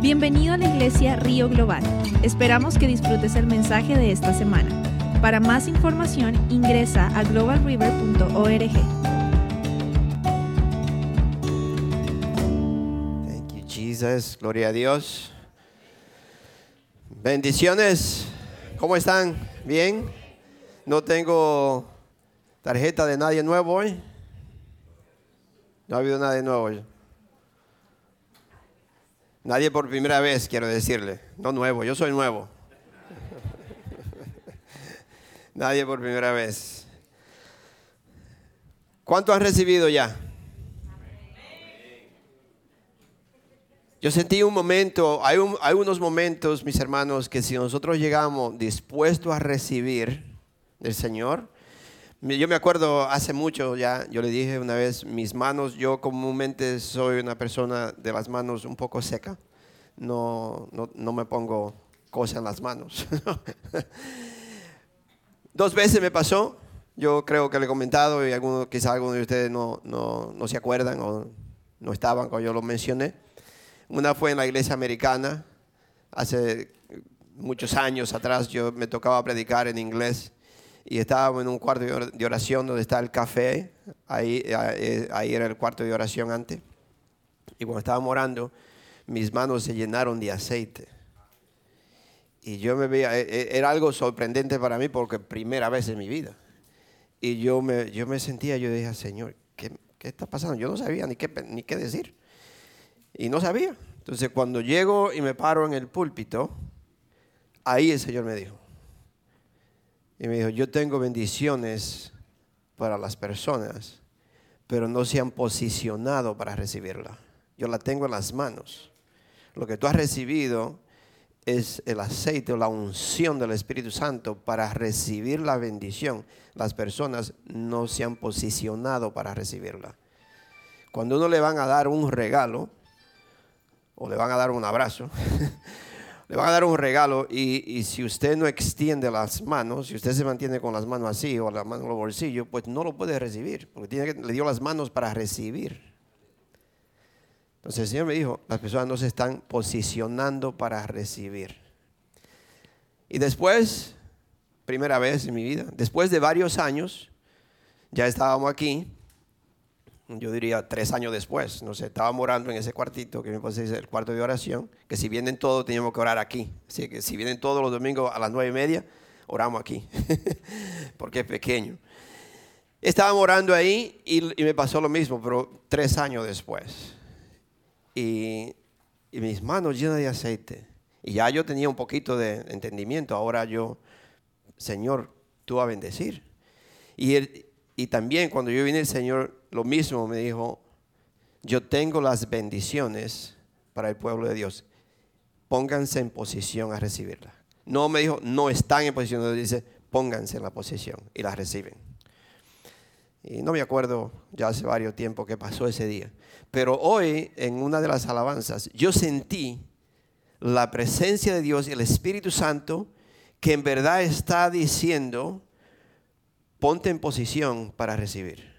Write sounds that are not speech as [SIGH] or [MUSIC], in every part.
Bienvenido a la iglesia Río Global. Esperamos que disfrutes el mensaje de esta semana. Para más información ingresa a globalriver.org. Thank you, Jesus. Gloria a Dios. Bendiciones. ¿Cómo están? ¿Bien? No tengo tarjeta de nadie nuevo hoy. No ha habido nadie nuevo hoy. Nadie por primera vez, quiero decirle. No nuevo, yo soy nuevo. [LAUGHS] Nadie por primera vez. ¿Cuánto han recibido ya? Yo sentí un momento, hay, un- hay unos momentos, mis hermanos, que si nosotros llegamos dispuestos a recibir del Señor, yo me acuerdo hace mucho ya, yo le dije una vez, mis manos, yo comúnmente soy una persona de las manos un poco seca, no, no, no me pongo cosas en las manos. [LAUGHS] Dos veces me pasó, yo creo que le he comentado y algunos, quizás algunos de ustedes no, no, no se acuerdan o no estaban cuando yo lo mencioné. Una fue en la iglesia americana, hace muchos años atrás yo me tocaba predicar en inglés y estábamos en un cuarto de or- de oración donde está el café, ahí, eh, ahí era el cuarto de oración antes. Y cuando estábamos orando, mis manos se llenaron de aceite. Y yo me veía, e- e- era algo sorprendente para mí porque primera vez en mi vida. Y yo me, yo me sentía, yo dije, Señor, ¿qué, qué está pasando? Yo no sabía ni qué, ni qué decir. Y no sabía. Entonces cuando llego y me paro en el púlpito, ahí el Señor me dijo. Y me dijo, yo tengo bendiciones para las personas, pero no se han posicionado para recibirla. Yo la tengo en las manos. Lo que tú has recibido es el aceite o la unción del Espíritu Santo para recibir la bendición. Las personas no se han posicionado para recibirla. Cuando uno le van a dar un regalo, o le van a dar un abrazo, [LAUGHS] le van a dar un regalo y, si usted no extiende las manos, si usted se mantiene con las manos así o las manos en los bolsillos, pues no lo puede recibir, porque le dio las manos para recibir. Entonces el Señor me dijo, las personas no se están posicionando para recibir. Y después, primera vez en mi vida, después de varios años, ya estábamos aquí, yo diría tres años después, no sé, estábamos orando en ese cuartito que me puse el cuarto de oración, que si vienen todos teníamos que orar aquí. Así que si vienen todos los domingos a las nueve y media, oramos aquí, [LAUGHS] porque es pequeño. Estábamos orando ahí y, me pasó lo mismo, pero tres años después. Y, mis manos llenas de aceite. Y ya yo tenía un poquito de entendimiento, ahora yo, Señor, tú a bendecir. Y, él- y también cuando yo vine el Señor, lo mismo me dijo, yo tengo las bendiciones para el pueblo de Dios. Pónganse en posición a recibirlas. No me dijo, no están en posición, dice, pónganse en la posición y las reciben. Y no me acuerdo ya hace varios tiempos que pasó ese día. Pero hoy, en una de las alabanzas, yo sentí la presencia de Dios y el Espíritu Santo que en verdad está diciendo, ponte en posición para recibir.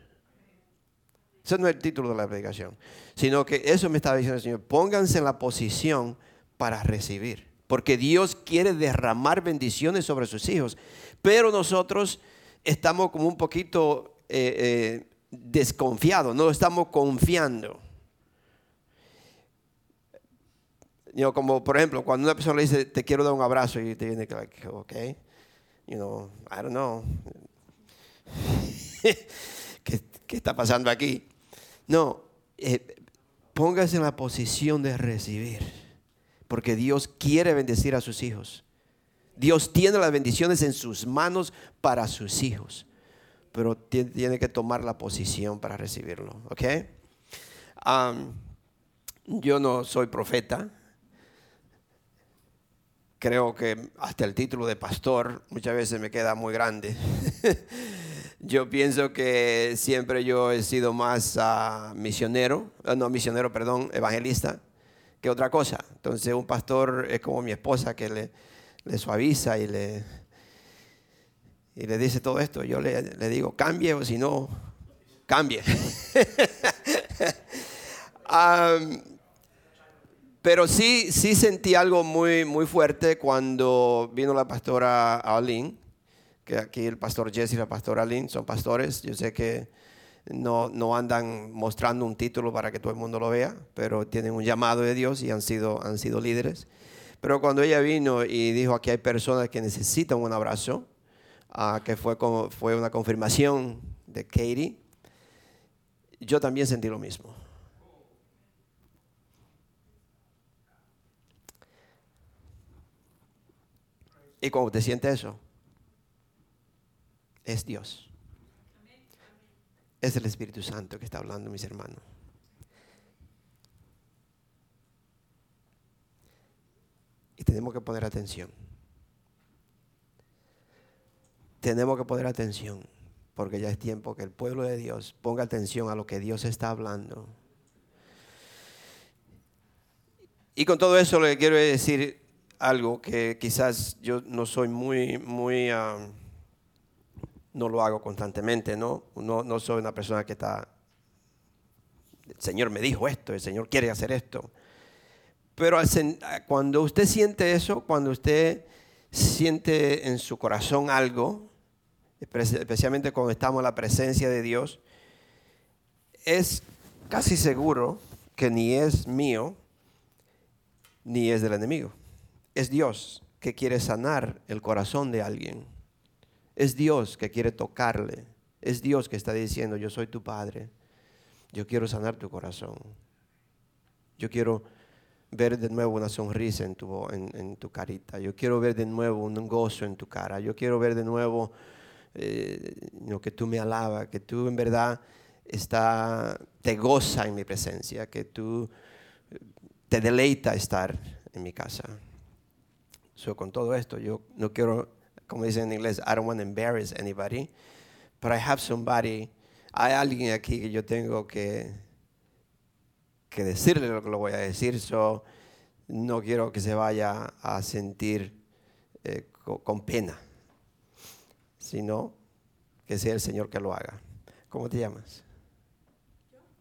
Ese no es el título de la predicación, sino que eso me estaba diciendo el Señor, pónganse en la posición para recibir, porque Dios quiere derramar bendiciones sobre sus hijos, pero nosotros estamos como un poquito eh, eh, desconfiados, no estamos confiando. You como por ejemplo, cuando una persona le dice, te quiero dar un abrazo, y te viene, like, ok, you know, I don't know. [LAUGHS] ¿Qué, qué está pasando aquí? No, eh, póngase en la posición de recibir, porque Dios quiere bendecir a sus hijos. Dios tiene las bendiciones en sus manos para sus hijos, pero ti- tiene que tomar la posición para recibirlo, ¿ok? Yo no soy profeta. Creo que hasta el título de pastor muchas veces me queda muy grande. [LAUGHS] Yo pienso que siempre yo he sido más ah, misionero, ah, no misionero, perdón, evangelista, que otra cosa. Entonces un pastor es como mi esposa que le, suaviza y le, y le dice todo esto. Yo le, digo, cambie o si no, cambie. [LAUGHS] Am, Pero sí, sí sentí algo muy, muy fuerte cuando vino la pastora Arlene, que aquí el pastor Jesse y la pastora Arlene son pastores. Yo sé que no, no andan mostrando un título para que todo el mundo lo vea, pero tienen un llamado de Dios y han sido, han sido líderes. Pero cuando ella vino y dijo aquí hay personas que necesitan un abrazo, ah, que fue, fue una confirmación de Katie, yo también sentí lo mismo. Y cuando te sientes eso, es Dios. Es el Espíritu Santo que está hablando, mis hermanos. Y tenemos que poner atención. Tenemos que poner atención, porque ya es tiempo que el pueblo de Dios ponga atención a lo que Dios está hablando. Y con todo eso le quiero decir algo que quizás yo no soy muy, muy, no lo hago constantemente, ¿no? ¿no? No soy una persona que está, el Señor me dijo esto, el Señor quiere hacer esto. Pero cuando usted siente eso, cuando usted siente en su corazón algo, especialmente cuando estamos en la presencia de Dios, es casi seguro que ni es mío, ni es del enemigo es Dios que quiere sanar el corazón de alguien. Es Dios que quiere tocarle. Es Dios que está diciendo, yo soy tu Padre. Yo quiero sanar tu corazón. Yo quiero ver de nuevo una sonrisa en tu, en, tu carita. Yo quiero ver de nuevo un gozo en tu cara. Yo quiero ver de nuevo eh, que tú me alabas, que tú en verdad está, te goza en mi presencia, que tú te deleita estar en mi casa. So, con todo esto, yo no quiero, como dicen en inglés, I don't want to embarrass anybody, but I have somebody, hay alguien aquí que yo tengo que, que decirle lo que lo voy a decir, so, no quiero que se vaya a sentir eh, con, pena, sino que sea el Señor que lo haga. ¿Cómo te llamas?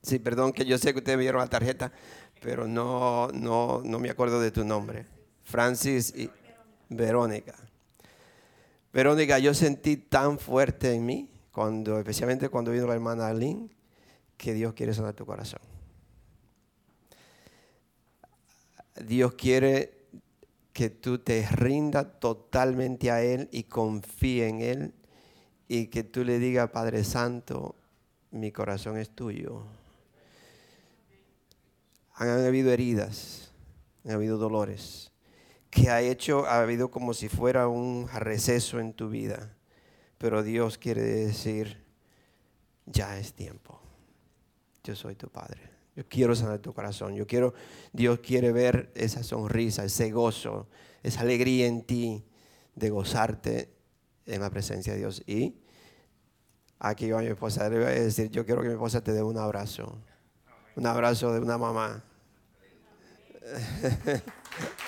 Sí, perdón que yo sé que ustedes me dieron la tarjeta, pero no, no, no me acuerdo de tu nombre. Francis y... Verónica. Verónica, yo sentí tan fuerte en mí, cuando, especialmente cuando vino la hermana Arlene, que Dios quiere sanar tu corazón. Dios quiere que tú te rindas totalmente a Él y confíe en Él y que tú le digas, Padre Santo, mi corazón es tuyo. Han habido heridas, han habido dolores que ha hecho, ha habido como si fuera un receso en tu vida. Pero Dios quiere decir, ya es tiempo. Yo soy tu Padre. Yo quiero sanar tu corazón. Yo quiero, Dios quiere ver esa sonrisa, ese gozo, esa alegría en ti de gozarte en la presencia de Dios. Y aquí va mi esposa, le voy a decir, yo quiero que mi esposa te dé un abrazo. Un abrazo de una mamá. [LAUGHS]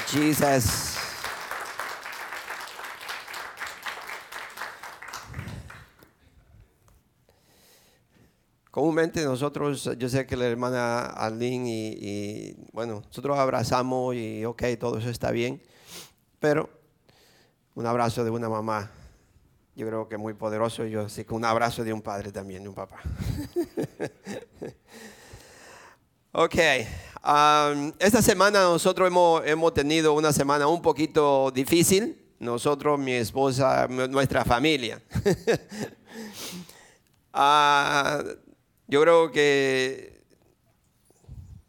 Jesus. Comúnmente nosotros, yo sé que la hermana Arlene y, bueno, nosotros abrazamos y ok, todo eso está bien, pero un abrazo de una mamá, yo creo que muy poderoso, yo sí que un abrazo de un padre también, de un papá. [LAUGHS] ok, esta semana nosotros hemos, hemos, tenido una semana un poquito difícil. Nosotros, mi esposa, nuestra familia. [LAUGHS] Ah, yo creo que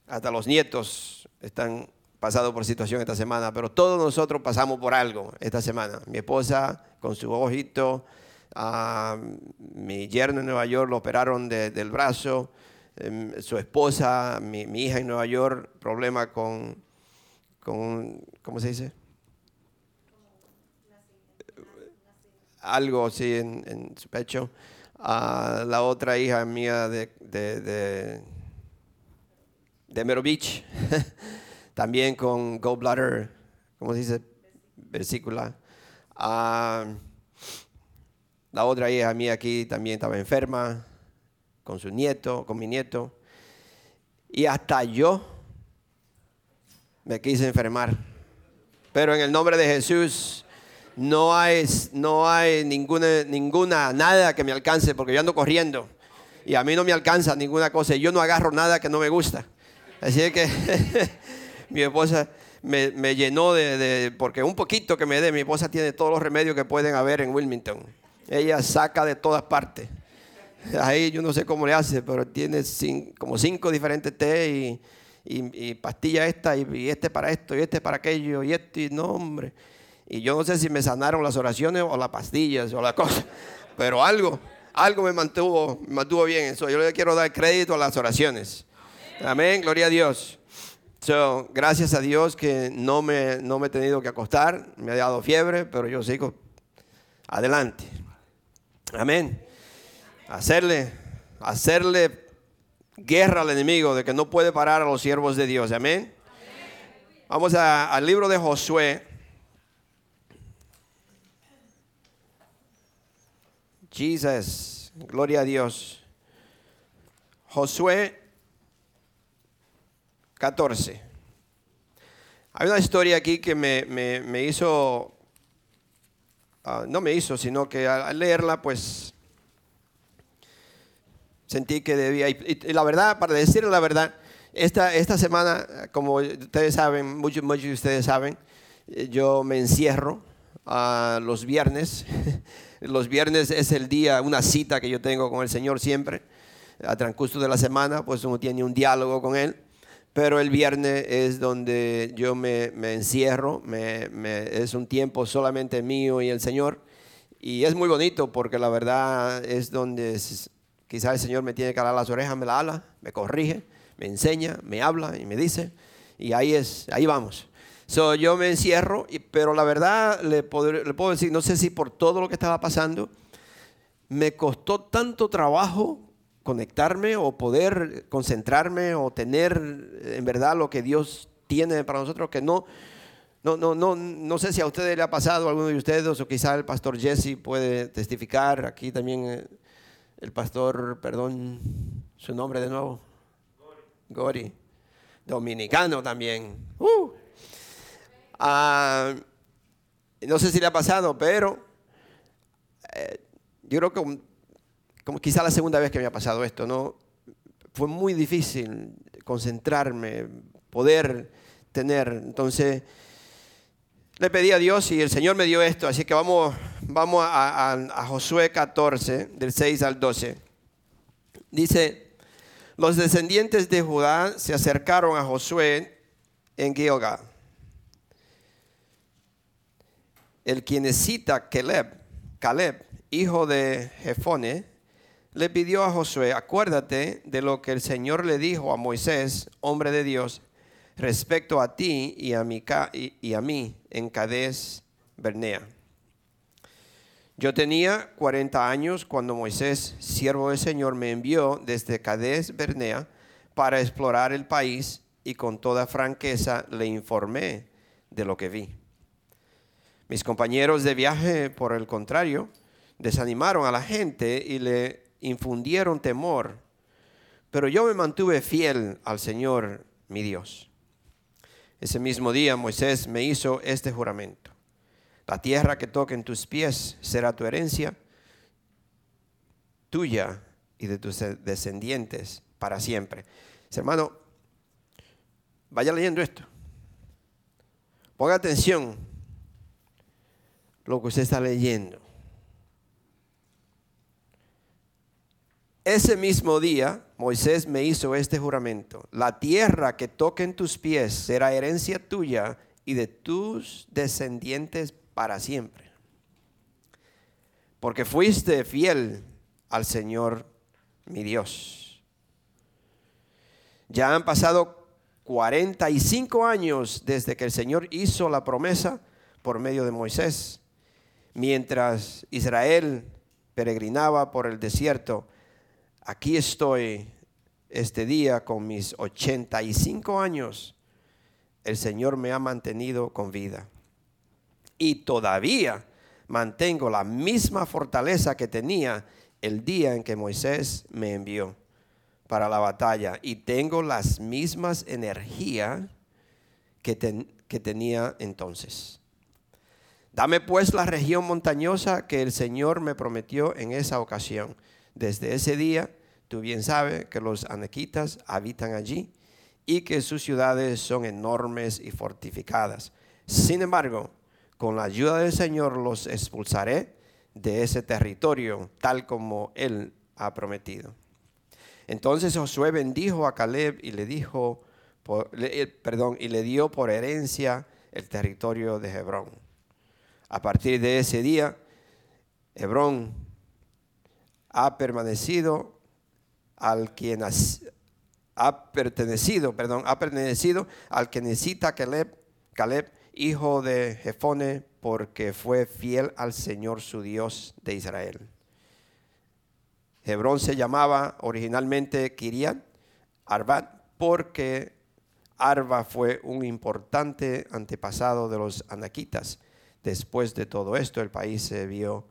hasta los nietos están pasando por situación esta semana, pero todos nosotros pasamos por algo esta semana. Mi esposa con su ojito, a mi yerno en Nueva York lo operaron del brazo. Em, su esposa, mi, hija en Nueva York, problema con, con ¿cómo se dice? Algo así en, su pecho. Uh, la otra hija mía de, de, de, Mero Beach, [LAUGHS] también con gallbladder, ¿cómo se dice? Versícula. Ah, la otra hija mía aquí también estaba enferma con su nieto, con mi nieto. Y hasta yo me quise enfermar. Pero en el nombre de Jesús no hay, no hay ninguna, ninguna, nada que me alcance porque yo ando corriendo y a mí no me alcanza ninguna cosa. Yo no agarro nada que no me gusta. Así que [LAUGHS] mi esposa me, llenó de, porque un poquito que me dé, mi esposa tiene todos los remedios que pueden haber en Wilmington. Ella saca de todas partes. [LAUGHS] Ahí yo no sé cómo le hace, pero tiene como cinco diferentes té y, y, pastilla esta y, este para esto y este para aquello y este y no hombre. Y yo no sé si me sanaron las oraciones o las pastillas o la [LAUGHS] cosa, pero algo, algo me mantuvo, me mantuvo bien eso. Yo le quiero dar crédito a las oraciones. Amén, gloria a Dios. So, gracias a Dios que no me, no me he tenido que acostar, me ha dado fiebre, pero yo sigo adelante. Amén. Hacerle, hacerle guerra al enemigo de que no puede parar a los siervos de Dios. Amén. Vamos al libro de Josué. Jesus, gloria a Dios. Josué 14. Hay una historia aquí que me, hizo, ah, no me hizo, sino que al leerla, pues sentí que debía. Y, la verdad, para decir la verdad, esta, esta semana, como ustedes saben, muchos, muchos de ustedes saben, eh, yo me encierro a los viernes. [LAUGHS] Los viernes es el día, una cita que yo tengo con el Señor siempre. A transcurso de la semana, pues uno tiene un diálogo con Él pero el viernes es donde yo me, encierro, es un tiempo solamente mío y el Señor. Y es muy bonito porque la verdad es donde quizás el Señor me tiene que alar las orejas, me la ala, me corrige, me enseña, me habla y me dice. Y ahí es, ahí vamos. So, yo me encierro, pero la verdad le, le puedo decir, no sé si por todo lo que estaba pasando, me costó tanto trabajo conectarme o poder concentrarme o tener en verdad lo que Dios tiene para nosotros, que no, no, no, no, no sé si a ustedes le ha pasado, a alguno de ustedes, o quizá el pastor Jesse puede testificar, aquí también eh, el pastor, perdón, su nombre de nuevo, Gori, dominicano también. Uh. Ah, no sé si le ha pasado, pero eh, yo creo que como quizá la segunda vez que me ha pasado esto, ¿no? Fue muy difícil concentrarme, poder tener. Entonces, le pedí a Dios y el Señor me dio esto. Así que vamos, vamos a, Josué 14, del 6 al 12. Dice, los descendientes de Judá se acercaron a Josué en Gilgal. El quien cita Caleb, Caleb, hijo de Jefone, le pidió a Josué, acuérdate de lo que el Señor le dijo a Moisés, hombre de Dios, respecto a ti y a, mi, y a mí en Cades Bernea. Yo tenía 40 años cuando Moisés, siervo del Señor, me envió desde Cades Bernea para explorar el país y con toda franqueza le informé de lo que vi. Mis compañeros de viaje, por el contrario, desanimaron a la gente y le infundieron temor, pero yo me mantuve fiel al Señor mi Dios. Ese mismo día Moisés me hizo este juramento. La tierra que toque en tus pies será tu herencia, tuya y de tus descendientes para siempre. Hermano, vaya leyendo esto. Ponga atención lo que usted está leyendo. Ese mismo día Moisés me hizo este juramento. La tierra que toque en tus pies será herencia tuya y de tus descendientes para siempre. Porque fuiste fiel al Señor mi Dios. Ya han pasado 45 años desde que el Señor hizo la promesa por medio de Moisés. Mientras Israel peregrinaba por el desierto, aquí estoy este día con mis 85 años. El Señor me ha mantenido con vida. Y todavía mantengo la misma fortaleza que tenía el día en que Moisés me envió. para la batalla y tengo las mismas energías que, que tenía entonces. Dame pues la región montañosa que el Señor me prometió en esa ocasión. Desde ese día, tú bien sabes que los anaquitas habitan allí y que sus ciudades son enormes y fortificadas. Sin embargo, con la ayuda del Señor los expulsaré de ese territorio, tal como Él ha prometido. Entonces Josué bendijo a Caleb y le dijo, perdón, y le dio por herencia el territorio de Hebrón. A partir de ese día, Hebrón ha permanecido al quien ha pertenecido, perdón, ha pertenecido al que necesita Caleb, Caleb, hijo de Jefone, porque fue fiel al Señor su Dios de Israel. Hebrón se llamaba originalmente Kiriat Arbat porque Arba fue un importante antepasado de los anaquitas. Después de todo esto, el país se vio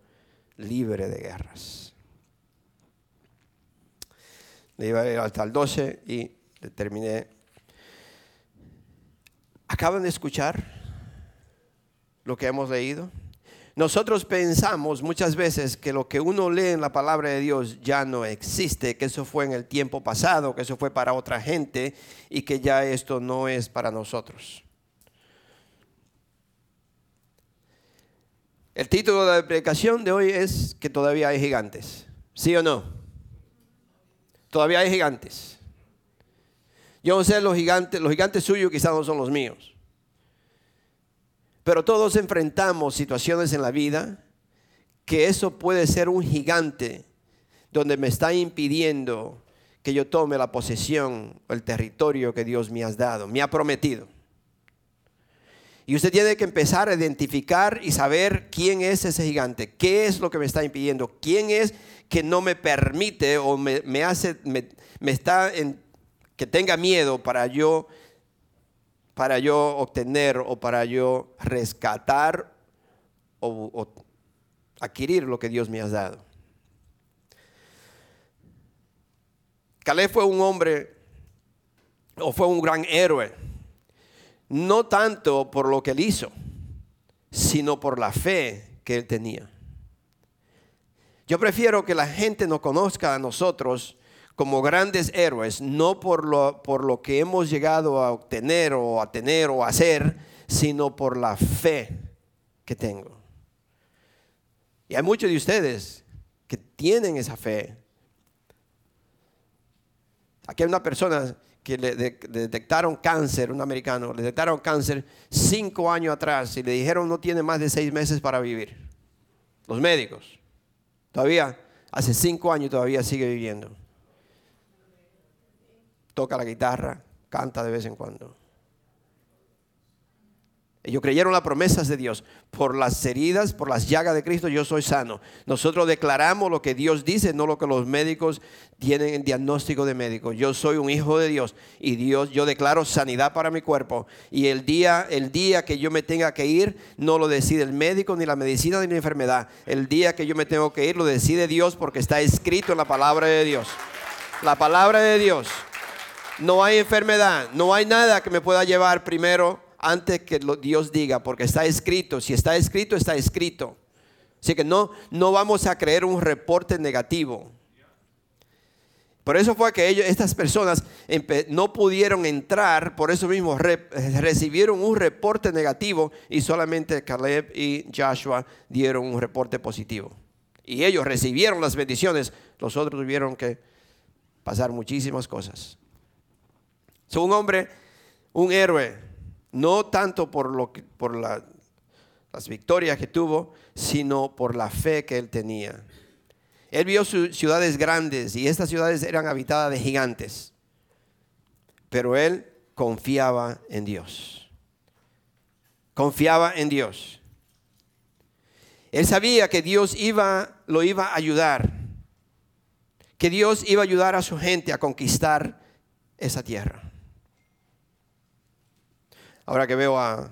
libre de guerras. Le iba a ir hasta el 12 y terminé. ¿Acaban de escuchar lo que hemos leído? Nosotros pensamos muchas veces que lo que uno lee en la palabra de Dios ya no existe, que eso fue en el tiempo pasado, que eso fue para otra gente y que ya esto no es para nosotros. El título de la predicación de hoy es que todavía hay gigantes. ¿Sí o no? Todavía hay gigantes. Yo no sé los gigantes, los gigantes suyos quizás no son los míos. Pero todos enfrentamos situaciones en la vida que eso puede ser un gigante donde me está impidiendo que yo tome la posesión el territorio que Dios me ha dado, me ha prometido. Y usted tiene que empezar a identificar y saber quién es ese gigante, qué es lo que me está impidiendo, quién es que no me permite o me, hace, me, está en, que tenga miedo para yo para yo obtener o para yo rescatar o, adquirir lo que Dios me ha dado. Caleb fue un hombre o fue un gran héroe, no tanto por lo que él hizo, sino por la fe que él tenía. Yo prefiero que la gente nos conozca a nosotros como grandes héroes, no por lo, por lo que hemos llegado a obtener o a tener o a hacer, sino por la fe que tengo. Y hay muchos de ustedes que tienen esa fe. Aquí hay una persona que le, detectaron cáncer, un americano, le detectaron cáncer cinco años atrás y le dijeron no tiene más de seis meses para vivir. Los médicos. Todavía, hace cinco años todavía sigue viviendo toca la guitarra, canta de vez en cuando. Ellos creyeron las promesas de Dios. Por las heridas, por las llagas de Cristo, yo soy sano. Nosotros declaramos lo que Dios dice, no lo que los médicos tienen en diagnóstico de médico. Yo soy un hijo de Dios y Dios, yo declaro sanidad para mi cuerpo. Y el día, el día que yo me tenga que ir, no lo decide el médico, ni la medicina, ni la enfermedad. El día que yo me tengo que ir, lo decide Dios porque está escrito en la palabra de Dios. La palabra de Dios no hay enfermedad, no hay nada que me pueda llevar primero antes que Dios diga, porque está escrito. Si está escrito, está escrito. Así que no, no vamos a creer un reporte negativo. Por eso fue que ellos, estas personas no pudieron entrar, por eso mismo recibieron un reporte negativo y solamente Caleb y Joshua dieron un reporte positivo. Y ellos recibieron las bendiciones, los otros tuvieron que pasar muchísimas cosas un hombre, un héroe, no tanto por, lo que, por las victorias que tuvo, sino por la fe que él tenía. Él vio ciudades grandes y estas ciudades eran habitadas de gigantes, pero él confiaba en Dios. Confiaba en Dios. Él sabía que Dios iba, lo iba a ayudar, que Dios iba a ayudar a su gente a conquistar esa tierra. Ahora que veo a,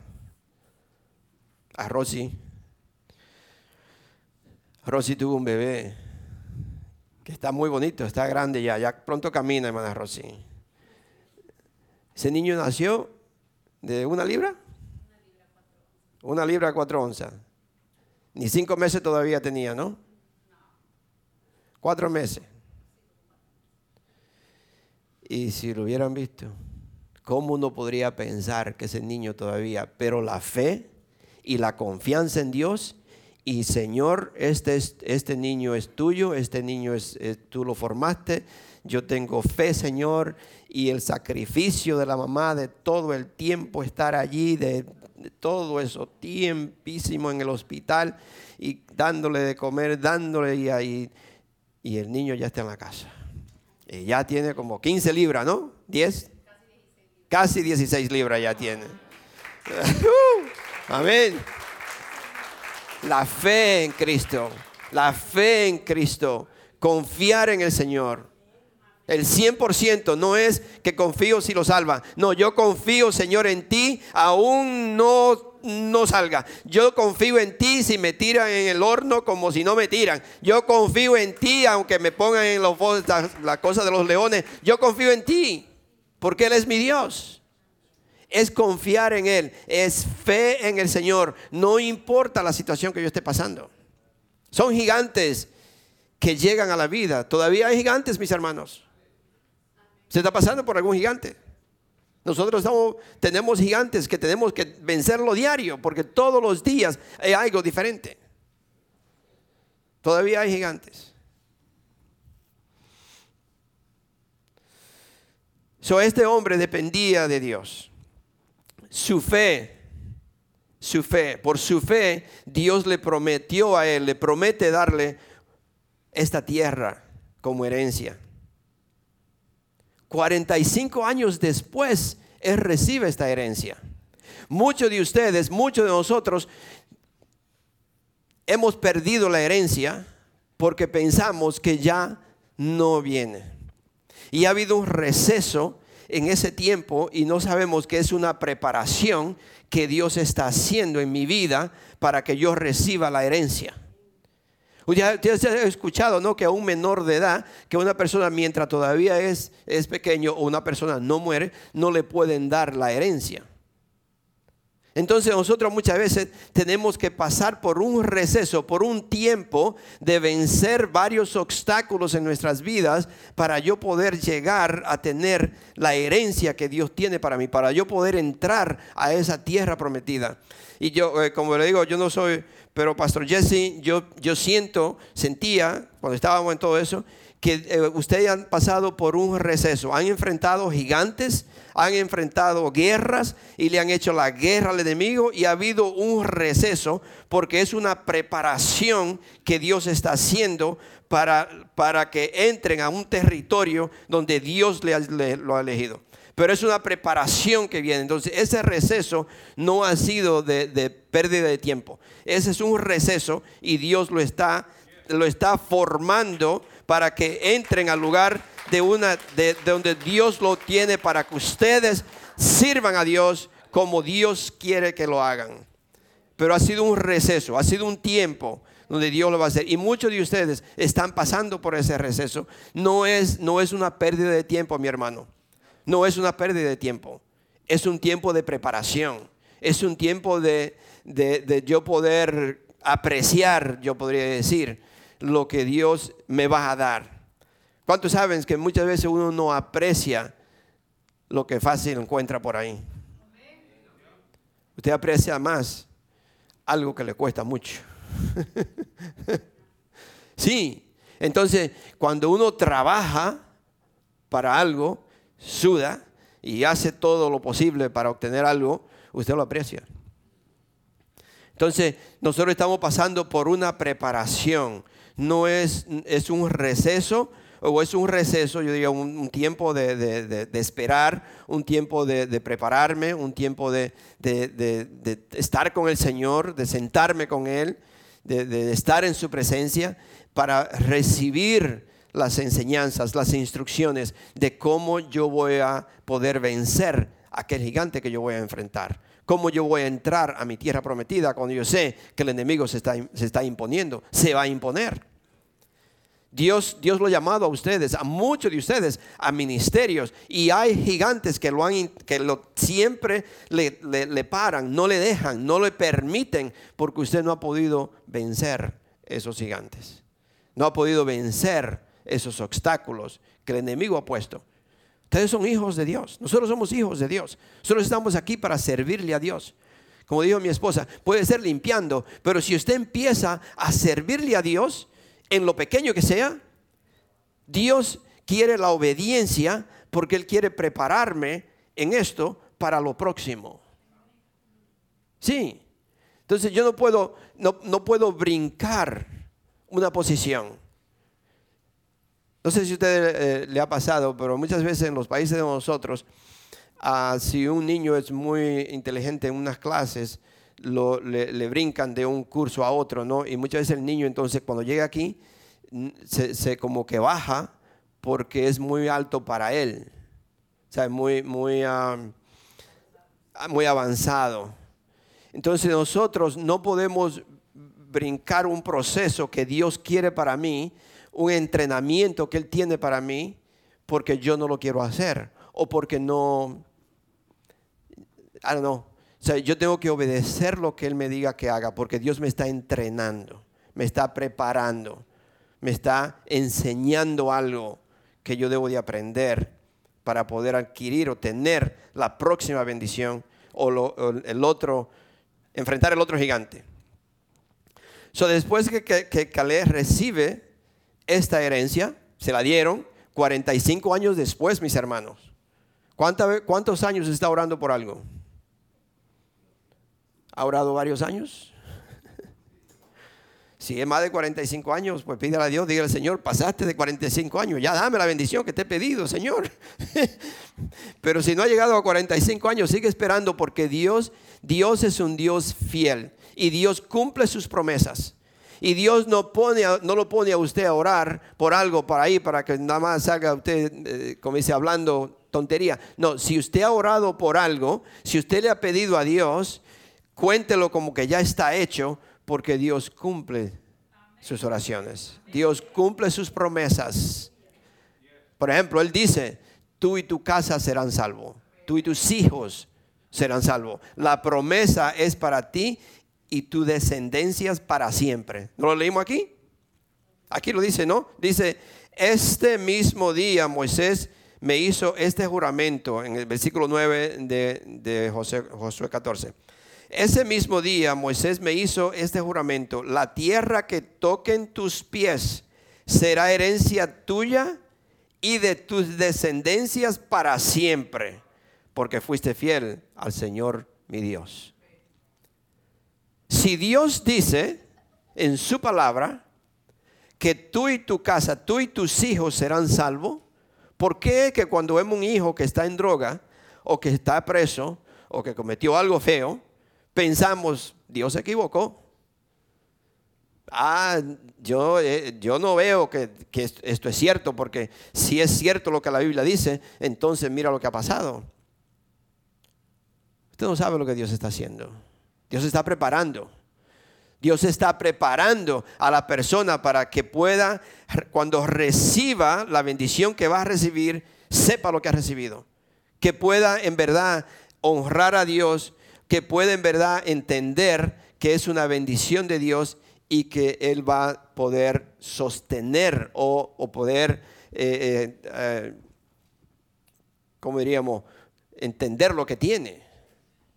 a Rosy, Rosy tuvo un bebé que está muy bonito, está grande ya, ya pronto camina, hermana Rosy. Ese niño nació de una libra. Una libra cuatro onzas. Ni cinco meses todavía tenía, ¿no? Cuatro meses. Y si lo hubieran visto, ¿cómo uno podría pensar que ese niño todavía, pero la fe y la confianza en Dios y Señor, este, este niño es tuyo, este niño es, tú lo formaste, yo tengo fe, Señor, y el sacrificio de la mamá de todo el tiempo estar allí, de, todo eso tiempísimo en el hospital y dándole de comer, dándole y ahí, y el niño ya está en la casa. Ya tiene como 15 libras, ¿no? ¿10? Casi 16 libras ya tiene. [LAUGHS] Amén. La fe en Cristo, la fe en Cristo, confiar en el Señor. El 100% no es que confío si lo salva. No, yo confío, Señor, en ti, aún no, no salga. Yo confío en ti si me tiran en el horno como si no me tiran. Yo confío en ti, aunque me pongan en los, la, la cosa de los leones. Yo confío en ti, porque Él es mi Dios es confiar en Él, es fe en el Señor, no importa la situación que yo esté pasando. Son gigantes que llegan a la vida. Todavía hay gigantes, mis hermanos. ¿Se está pasando por algún gigante? Nosotros tenemos gigantes que tenemos que vencerlo diario, porque todos los días hay algo diferente. Todavía hay gigantes. So, este hombre dependía de Dios su fe, su fe, por su fe, Dios le prometió a él, le promete darle esta tierra como herencia. 45 años después, él recibe esta herencia. Muchos de ustedes, muchos de nosotros, hemos perdido la herencia porque pensamos que ya no viene. Y ha habido un receso en ese tiempo y no sabemos que es una preparación que Dios está haciendo en mi vida para que yo reciba la herencia. Ustedes han escuchado, ¿no? Que a un menor de edad, que una persona mientras todavía es, es pequeño o una persona no muere, no le pueden dar la herencia. Entonces nosotros muchas veces tenemos que pasar por un receso, por un tiempo de vencer varios obstáculos en nuestras vidas para yo poder llegar a tener la herencia que Dios tiene para mí, para yo poder entrar a esa tierra prometida. Y yo, eh, como le digo, yo no soy, pero Pastor Jesse, yo, yo siento, sentía, cuando estábamos en todo eso, que eh, ustedes han pasado por un receso, han enfrentado gigantes, han enfrentado guerras y le han hecho la guerra al enemigo y ha habido un receso porque es una preparación que Dios está haciendo para, para que entren a un territorio donde Dios le, lo ha elegido. Pero es una preparación que viene. Entonces ese receso no ha sido de, de pérdida de tiempo. Ese es un receso y Dios lo está, lo está formando para que entren al lugar de una de, donde Dios lo tiene para que ustedes sirvan a Dios como Dios quiere que lo hagan. Pero ha sido un receso, ha sido un tiempo donde Dios lo va a hacer. Y muchos de ustedes están pasando por ese receso. No es, no es una pérdida de tiempo, mi hermano. No es una pérdida de tiempo. Es un tiempo de preparación. Es un tiempo de, de, de yo poder apreciar, yo podría decir, lo que Dios me va a dar. ¿Cuántos saben que muchas veces uno no aprecia lo que fácil encuentra por ahí? Usted aprecia más algo que le cuesta mucho. [LAUGHS] sí, entonces cuando uno trabaja para algo, suda y hace todo lo posible para obtener algo, usted lo aprecia. Entonces, nosotros estamos pasando por una preparación no es, es un receso, o es un receso, yo diría, un, tiempo de, esperar, un tiempo de, prepararme, un tiempo de, estar con el Señor, de sentarme con Él, de, estar en su presencia para recibir las enseñanzas, las instrucciones de cómo yo voy a poder vencer a aquel gigante que yo voy a enfrentar. Cómo yo voy a entrar a mi tierra prometida cuando yo sé que el enemigo se está, se está imponiendo, se va a imponer. Dios, Dios lo ha llamado a ustedes, a muchos de ustedes, a ministerios. Y hay gigantes que, lo han, que lo, siempre le, le paran, no le dejan, no le permiten, porque usted no ha podido vencer esos gigantes. No ha podido vencer esos obstáculos que el enemigo ha puesto. Ustedes son hijos de Dios. Nosotros somos hijos de Dios. Nosotros estamos aquí para servirle a Dios. Como dijo mi esposa, puede ser limpiando, pero si usted empieza a servirle a Dios, en lo pequeño que sea, Dios quiere la obediencia porque Él quiere prepararme en esto para lo próximo. Sí. Entonces yo no puedo, no, no puedo brincar una posición. No sé si a usted eh, le ha pasado, pero muchas veces en los países de nosotros, ah, si un niño es muy inteligente en unas clases, le, brincan de un curso a otro, ¿no? Y muchas veces el niño entonces cuando llega aquí se, como que baja porque es muy alto para él, o sea, muy, muy, ah, muy avanzado. Entonces nosotros no podemos brincar un proceso que Dios quiere para mí, un entrenamiento que Él tiene para mí, porque yo no lo quiero hacer o porque no, I don't know, o sea, yo tengo que obedecer lo que Él me diga que haga, porque Dios me está entrenando, me está preparando, me está enseñando algo que yo debo de aprender para poder adquirir o tener la próxima bendición o, el otro, enfrentar el otro gigante. So, después que, que, Caleb recibe esta herencia, se la dieron 45 años después, mis hermanos. ¿Cuántos años está orando por algo? ¿Ha orado varios años? [LAUGHS] Si es más de 45 años, pues pídele a Dios, dígale, Señor, pasaste de 45 años, ya dame la bendición que te he pedido, Señor. [LAUGHS] Pero si no ha llegado a 45 años, sigue esperando porque Dios, Dios es un Dios fiel y Dios cumple sus promesas. Y Dios no, pone no lo pone a usted a orar por algo para ahí, para que nada más salga usted, eh, como dice, hablando tontería. No, si usted ha orado por algo, si usted le ha pedido a Dios, cuéntelo como que ya está hecho, porque Dios cumple sus oraciones. Dios cumple sus promesas. Por ejemplo, Él dice, tú y tu casa serán salvos, tú y tus hijos serán salvos. La promesa es para ti y tu descendencias para siempre. ¿No lo leímos aquí? Aquí lo dice, ¿no? Dice, este mismo día Moisés me hizo este juramento en el versículo 9 de, de Josué 14. Ese mismo día Moisés me hizo este juramento, la tierra que toquen tus pies será herencia tuya y de tus descendencias para siempre, porque fuiste fiel al Señor mi Dios. Si Dios dice en su palabra que tú y tu casa, tú y tus hijos serán salvos, ¿por qué que cuando vemos un hijo que está en droga o que está preso o que cometió algo feo, pensamos, Dios se equivocó. Ah, yo, eh, yo no veo que, esto es cierto, porque si es cierto lo que la Biblia dice, entonces mira lo que ha pasado. Usted no sabe lo que Dios está haciendo. Dios está preparando. Dios está preparando a la persona para que pueda, cuando reciba la bendición que va a recibir, sepa lo que ha recibido. Que pueda en verdad honrar a Dios que puede en verdad entender que es una bendición de Dios y que Él va a poder sostener o, poder, eh, eh, eh, ¿cómo diríamos?, entender lo que tiene.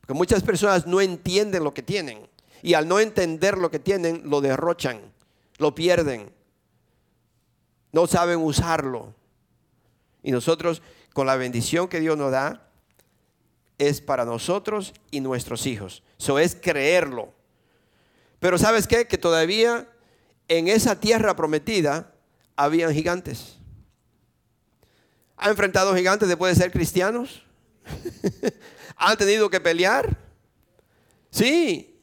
Porque muchas personas no entienden lo que tienen y al no entender lo que tienen, lo derrochan, lo pierden, no saben usarlo. Y nosotros, con la bendición que Dios nos da, es para nosotros y nuestros hijos. Eso es creerlo. Pero ¿sabes qué? Que todavía en esa tierra prometida habían gigantes. ¿Han enfrentado gigantes después de ser cristianos? [LAUGHS] ¿Han tenido que pelear? Sí,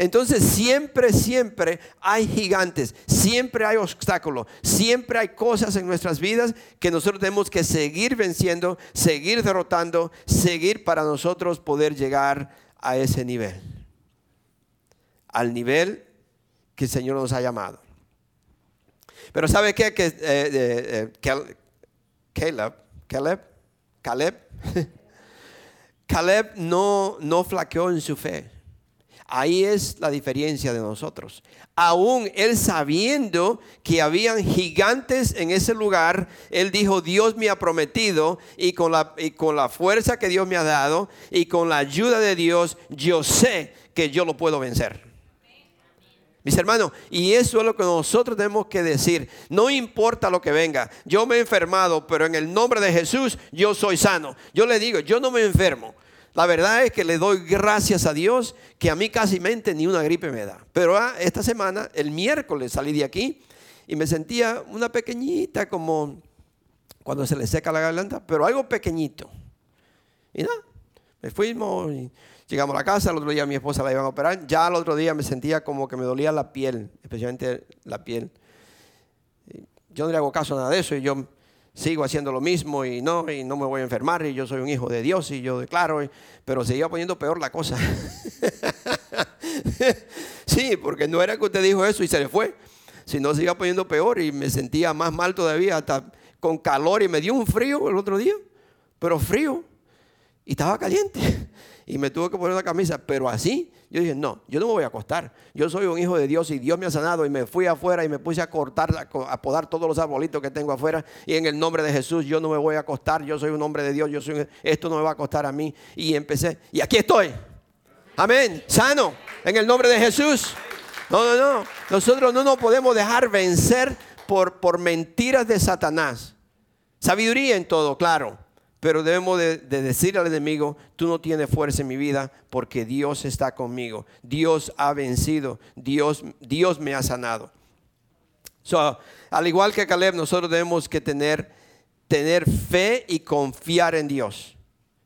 entonces siempre, siempre hay gigantes, siempre hay obstáculos, siempre hay cosas en nuestras vidas que nosotros tenemos que seguir venciendo, seguir derrotando, seguir para nosotros poder llegar a ese nivel. Al nivel que el Señor nos ha llamado. Pero ¿sabe qué? Que, eh, eh, Caleb, Caleb, Caleb, [LAUGHS] Caleb no, no flaqueó en su fe. Ahí es la diferencia de nosotros. Aún él sabiendo que habían gigantes en ese lugar, él dijo, Dios me ha prometido y con la, y con la fuerza que Dios me ha dado y con la ayuda de Dios, yo sé que yo lo puedo vencer. Mis hermanos, y eso es lo que nosotros tenemos que decir. No importa lo que venga. Yo me he enfermado, pero en el nombre de Jesús yo soy sano. Yo le digo, yo no me enfermo. La verdad es que le doy gracias a Dios que a mí casi mente ni una gripe me da. Pero ah, esta semana, el miércoles, salí de aquí y me sentía una pequeñita como cuando se le seca la garganta, pero algo pequeñito. Y nada, me fuimos y llegamos a la casa, el otro día mi esposa la iban a operar, ya el otro día me sentía como que me dolía la piel, especialmente la piel. Yo no le hago caso a nada de eso y yo sigo haciendo lo mismo y no, y no me voy a enfermar y yo soy un hijo de Dios y yo declaro, pero se iba poniendo peor la cosa. [LAUGHS] sí, porque no era que usted dijo eso y se le fue, sino se iba poniendo peor y me sentía más mal todavía, hasta con calor y me dio un frío el otro día, pero frío y estaba caliente y me tuve que poner una camisa, pero así yo dije, no, yo no me voy a acostar. Yo soy un hijo de Dios y Dios me ha sanado y me fui afuera y me puse a cortar, a podar todos los arbolitos que tengo afuera y en el nombre de Jesús yo no me voy a acostar. Yo soy un hombre de Dios, yo soy, esto no me va a costar a mí. Y empecé, y aquí estoy. Amén, sano, en el nombre de Jesús. No, no, no. Nosotros no nos podemos dejar vencer por, por mentiras de Satanás. Sabiduría en todo, claro. Pero debemos de, decir al enemigo, tú no tienes fuerza en mi vida porque Dios está conmigo. Dios ha vencido. Dios, Dios me ha sanado. al igual que Caleb, nosotros debemos que tener, tener fe y confiar en Dios.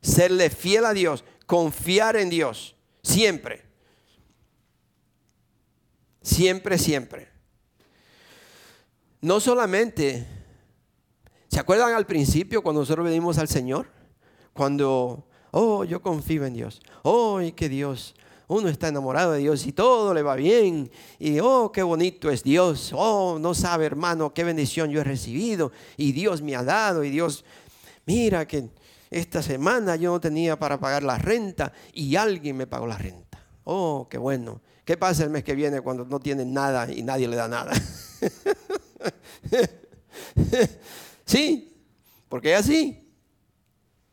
Serle fiel a Dios. Confiar en Dios. Siempre. Siempre, siempre. No solamente ¿Se acuerdan al principio cuando nosotros venimos al Señor? Cuando, oh, yo confío en Dios. Oh, y que Dios, uno está enamorado de Dios y todo le va bien. Y oh, qué bonito es Dios. Oh, no sabe, hermano, qué bendición yo he recibido. Y Dios me ha dado. Y Dios, mira que esta semana yo no tenía para pagar la renta y alguien me pagó la renta. Oh, qué bueno. ¿Qué pasa el mes que viene cuando no tienen nada y nadie le da nada? [LAUGHS] Sí, porque es así.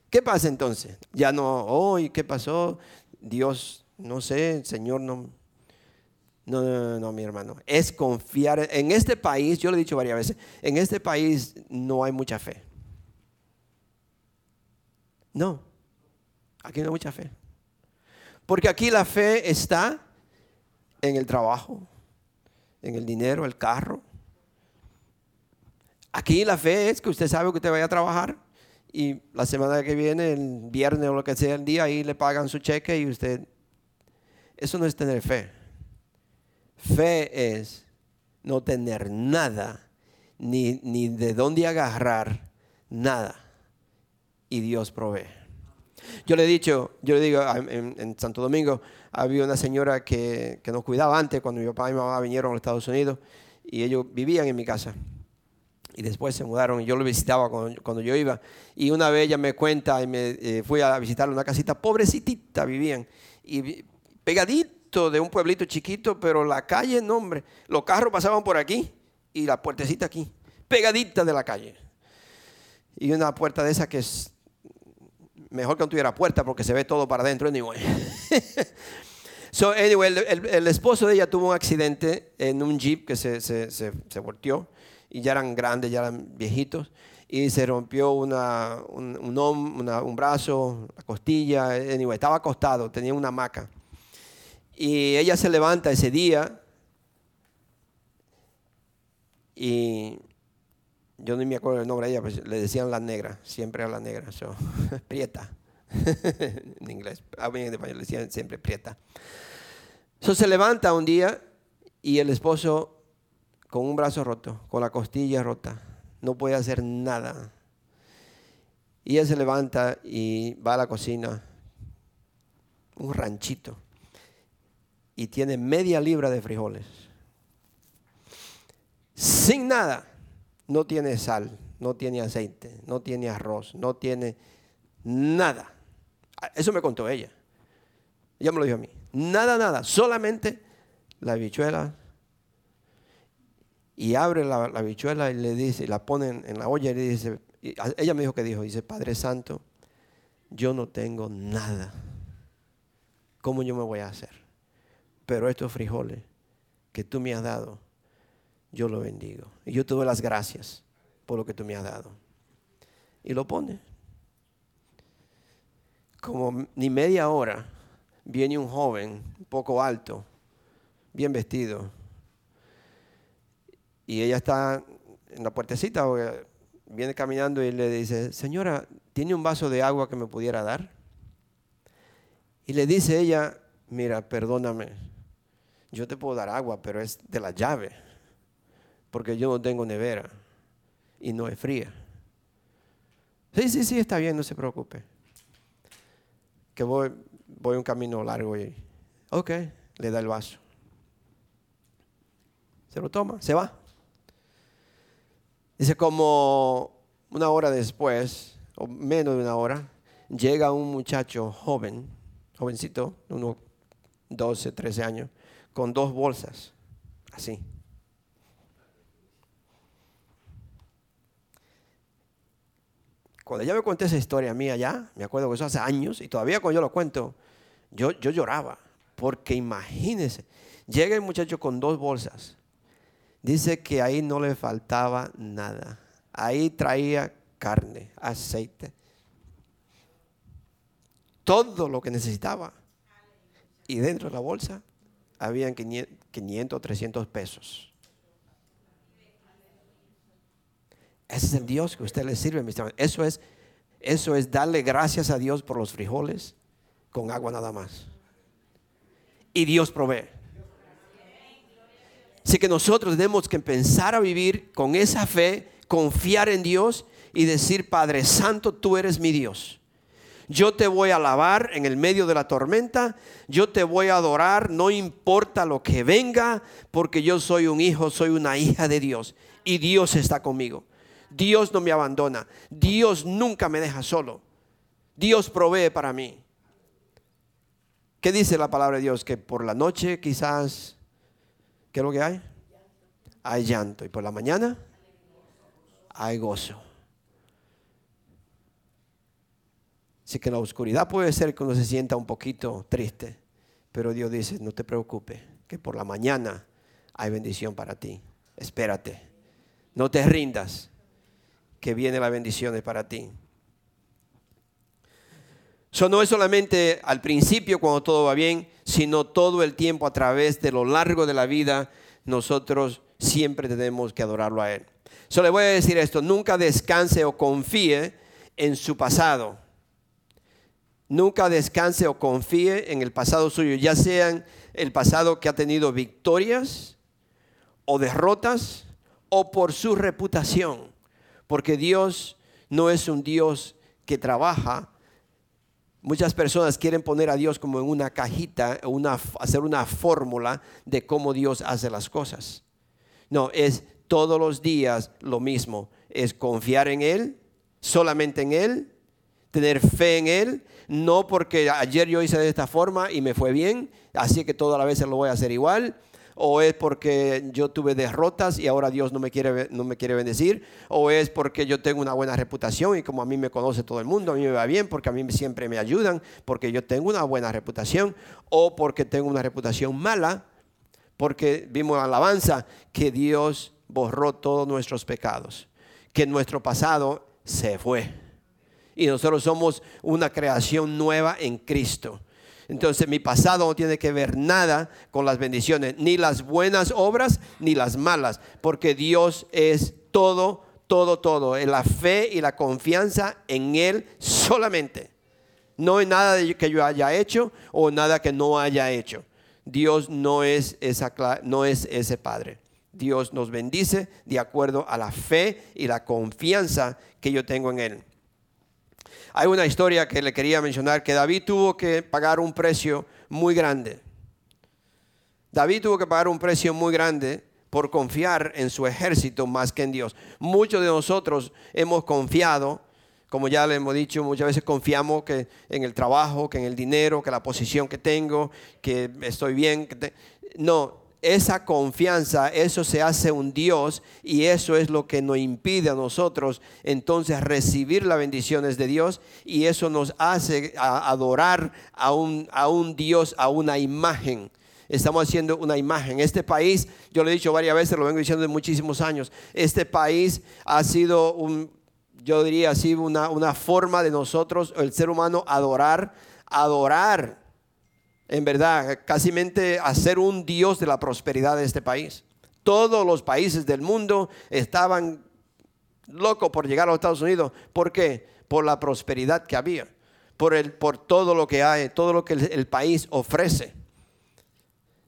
¿Qué pasa entonces? Ya no, hoy, ¿qué pasó? Dios, no sé, Señor, no. No, no, no, mi hermano. Es confiar. En este país, yo lo he dicho varias veces, en este país no hay mucha fe. No, aquí no hay mucha fe. Porque aquí la fe está en el trabajo, en el dinero, el carro, Aquí la fe es que usted sabe que usted vaya a trabajar y la semana que viene, el viernes o lo que sea el día, ahí le pagan su cheque y usted... Eso no es tener fe. Fe es no tener nada, ni, ni de dónde agarrar nada. Y Dios provee. Yo le he dicho, yo le digo, en, Santo Domingo había una señora que, que, nos cuidaba antes, cuando mi papá y mi mamá vinieron a los Estados Unidos, y ellos vivían en mi casa y después se mudaron. Yo lo visitaba cuando, yo iba. Y una vez ella me cuenta y me eh, fui a visitar una casita pobrecitita, vivían. Y pegadito de un pueblito chiquito, pero la calle, no hombre, los carros pasaban por aquí y la puertecita aquí, pegadita de la calle. Y una puerta de esa que es mejor que no tuviera puerta porque se ve todo para adentro. Anyway. [LAUGHS] so, anyway, el, esposo de ella tuvo un accidente en un jeep que se, se, se, se volteó y ya eran grandes, ya eran viejitos, y se rompió una, un, un, brazo, la costilla, anyway, estaba acostado, tenía una hamaca. Y ella se levanta ese día y yo no me acuerdo el nombre de ella, pues le decían la negra, siempre a la negra, so, [LAUGHS] prieta, [LAUGHS] en inglés, en español le decían siempre prieta. So, se levanta un día y el esposo con un brazo roto, con la costilla rota, no puede hacer nada. Y ella se levanta y va a la cocina, un ranchito, y tiene media libra de frijoles. Sin nada. no tiene sal, no tiene aceite, no tiene arroz, no tiene nada. Eso me contó ella. Ella me lo dijo a mí. Nada, nada, solamente la bichuela. Y abre la, la bichuela y le dice, la pone en, la olla y le dice, ella me dijo que dijo, dice, Padre Santo, yo no tengo nada. ¿Cómo yo me voy a hacer? Pero estos frijoles que tú me has dado, yo lo bendigo. Y yo te doy las gracias por lo que tú me has dado. Y lo pone. Como ni media hora viene un joven, un poco alto, bien vestido. Y ella está en la puertecita, viene caminando y le dice, señora, ¿tiene un vaso de agua que me pudiera dar? Y le dice ella, mira, perdóname, yo te puedo dar agua, pero es de la llave, porque yo no tengo nevera y no es fría. Sí, sí, sí, está bien, no se preocupe. Que voy, voy un camino largo y, ok, le da el vaso. Se lo toma, se va. Dice, como una hora después, o menos de una hora, llega un muchacho joven, jovencito, unos 12, 13 años, con dos bolsas, así. Cuando ella me conté esa historia mía ya, me acuerdo que eso hace años, y todavía cuando yo lo cuento, yo, yo lloraba, porque imagínense, llega el muchacho con dos bolsas, dice que ahí no le faltaba nada, ahí traía carne, aceite, todo lo que necesitaba. Y dentro de la bolsa habían 500 o 300 pesos. Ese es el Dios que usted le sirve, mis hermanos. Eso es, eso es darle gracias a Dios por los frijoles con agua nada más. Y Dios provee. Así que nosotros tenemos que empezar a vivir con esa fe, confiar en Dios y decir, Padre Santo, tú eres mi Dios. Yo te voy a alabar en el medio de la tormenta. Yo te voy a adorar, no importa lo que venga, porque yo soy un hijo, soy una hija de Dios. Y Dios está conmigo. Dios no me abandona. Dios nunca me deja solo. Dios provee para mí. ¿Qué dice la palabra de Dios? Que por la noche quizás, ¿qué es lo que hay? Hay llanto. Y por la mañana hay gozo. Así que la oscuridad puede ser que uno se sienta un poquito triste, pero Dios dice, no te preocupes, que por la mañana hay bendición para ti. Espérate, no te rindas, que viene la bendición para ti. Eso no es solamente al principio cuando todo va bien, sino todo el tiempo a través de lo largo de la vida, nosotros siempre tenemos que adorarlo a Él. Solo le voy a decir esto, nunca descanse o confíe en su pasado nunca descanse o confíe en el pasado suyo, ya sean el pasado que ha tenido victorias o derrotas o por su reputación, porque Dios no es un Dios que trabaja. Muchas personas quieren poner a Dios como en una cajita, hacer una fórmula de cómo Dios hace las cosas. No, es todos los días lo mismo. Es confiar en Él, solamente en Él, tener fe en Él no porque ayer yo hice de esta forma y me fue bien, así que toda la vez lo voy a hacer igual, o es porque yo tuve derrotas y ahora Dios no me quiere no me quiere bendecir, o es porque yo tengo una buena reputación y como a mí me conoce todo el mundo, a mí me va bien porque a mí siempre me ayudan, porque yo tengo una buena reputación, o porque tengo una reputación mala, porque vimos la alabanza que Dios borró todos nuestros pecados, que nuestro pasado se fue y nosotros somos una creación nueva en Cristo. Entonces mi pasado no tiene que ver nada con las bendiciones, ni las buenas obras, ni las malas, porque Dios es todo, todo, todo. En la fe y la confianza en Él solamente. No hay nada que yo haya hecho o nada que no haya hecho. Dios no es, esa, no es ese Padre. Dios nos bendice de acuerdo a la fe y la confianza que yo tengo en Él. Hay una historia que le quería mencionar, que David tuvo que pagar un precio muy grande. David tuvo que pagar un precio muy grande por confiar en su ejército más que en Dios. Muchos de nosotros hemos confiado, como ya le hemos dicho, muchas veces confiamos que en el trabajo, que en el dinero, que la posición que tengo, que estoy bien. No, esa confianza, eso se hace un Dios y eso es lo que nos impide a nosotros entonces recibir las bendiciones de Dios y eso nos hace adorar a un, a un Dios, a una imagen estamos haciendo una imagen. Este país, yo lo he dicho varias veces, lo vengo diciendo de muchísimos años, este país ha sido un, yo diría así, una, una forma de nosotros, el ser humano, adorar, adorar, en verdad, casi hacer un Dios de la prosperidad de este país. Todos los países del mundo estaban locos por llegar a los Estados Unidos. ¿Por qué? Por la prosperidad que había, por, el, por todo lo que hay, todo lo que el país ofrece.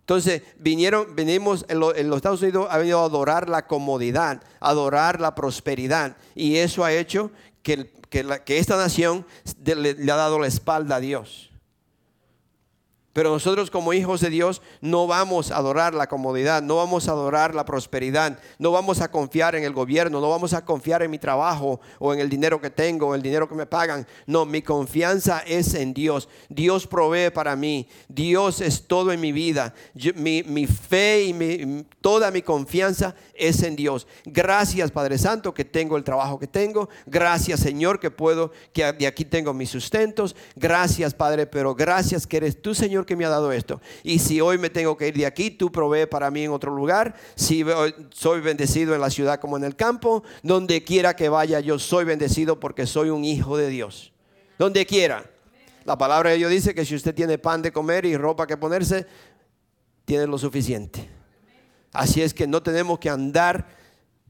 Entonces, vinieron, venimos en, los Estados Unidos, ha venido a adorar la comodidad, adorar la prosperidad. Y eso ha hecho que, que esta nación le ha dado la espalda a Dios. Pero nosotros como hijos de Dios no vamos a adorar la comodidad, no vamos a adorar la prosperidad, no vamos a confiar en el gobierno, no vamos a confiar en mi trabajo o en el dinero que tengo, o el dinero que me pagan. No, mi confianza es en Dios. Dios provee para mí. Dios es todo en mi vida. mi, fe y toda mi confianza es en Dios. Gracias Padre Santo que tengo el trabajo que tengo. Gracias Señor que puedo, que de aquí tengo mis sustentos. Gracias Padre, pero gracias que eres tú Señor que me ha dado esto. Y si hoy me tengo que ir de aquí, tú provee para mí en otro lugar. Si soy bendecido en la ciudad como en el campo, donde quiera que vaya, yo soy bendecido porque soy un hijo de Dios. Donde quiera. La palabra de Dios dice que si usted tiene pan de comer y ropa que ponerse, tiene lo suficiente. Así es que no tenemos que andar